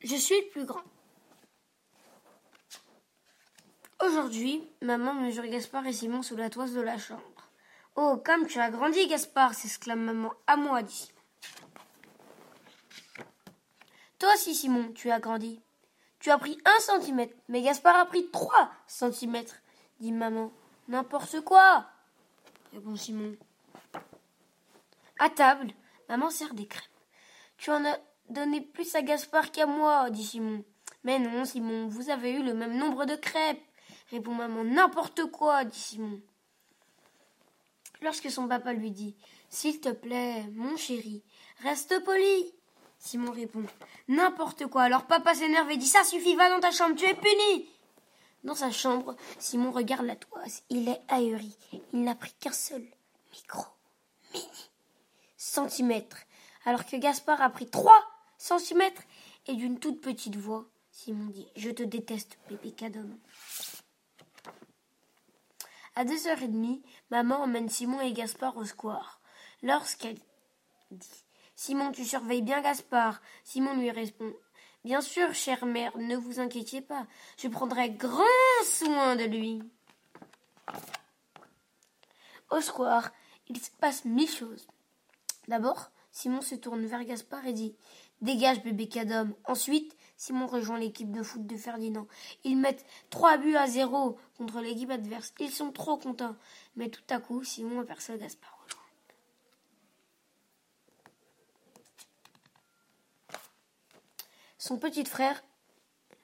Je suis le plus grand. Aujourd'hui, maman mesure Gaspard et Simon sous la toise de la chambre. Oh, comme tu as grandi, Gaspard s'exclame maman. À moi, dit Simon. Toi aussi, Simon, tu as grandi. Tu as pris un centimètre, mais Gaspard a pris trois centimètres, dit maman. N'importe quoi, répond Simon. À table, maman sert des crêpes. Tu en as donné plus à Gaspard qu'à moi, dit Simon. Mais non, Simon, vous avez eu le même nombre de crêpes, répond maman. N'importe quoi, dit Simon. Lorsque son papa lui dit S'il te plaît, mon chéri, reste poli. Simon répond N'importe quoi. Alors papa s'énerve et dit Ça suffit, va dans ta chambre, tu es puni. Dans sa chambre, Simon regarde la toise. Il est ahuri. Il n'a pris qu'un seul micro, mini, centimètre, alors que Gaspard a pris trois centimètres et d'une toute petite voix, Simon dit Je te déteste, bébé cadom. À deux heures et demie, maman emmène Simon et Gaspard au square. Lorsqu'elle dit Simon, tu surveilles bien Gaspard, Simon lui répond Bien sûr, chère mère, ne vous inquiétez pas, je prendrai grand soin de lui. Au square, il se passe mille choses. D'abord, Simon se tourne vers Gaspard et dit Dégage, bébé cadom. Ensuite, Simon rejoint l'équipe de foot de Ferdinand. Ils mettent trois buts à zéro contre l'équipe adverse. Ils sont trop contents. Mais tout à coup, Simon aperçoit Gaspard. Son petit frère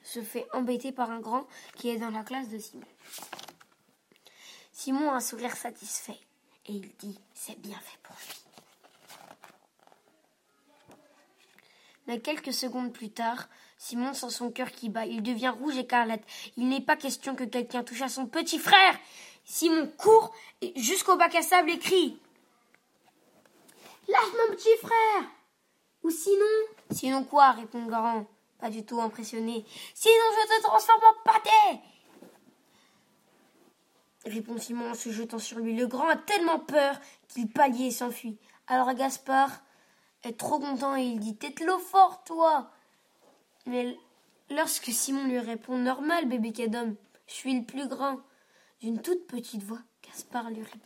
se fait embêter par un grand qui est dans la classe de Simon. Simon a un sourire satisfait et il dit C'est bien fait pour lui. Quelques secondes plus tard, Simon sent son cœur qui bat. Il devient rouge écarlate. Il n'est pas question que quelqu'un touche à son petit frère. Simon court jusqu'au bac à sable et crie Lâche mon petit frère Ou sinon Sinon quoi répond grand, pas du tout impressionné. Sinon je te transforme en pâté répond Simon en se jetant sur lui. Le grand a tellement peur qu'il pâlit et s'enfuit. Alors Gaspard est trop content et il dit T'es l'eau fort, toi Mais lorsque Simon lui répond Normal, bébé cadom, je suis le plus grand, d'une toute petite voix, Gaspard lui répond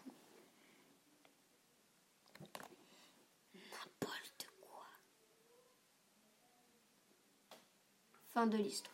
N'importe quoi. Fin de l'histoire.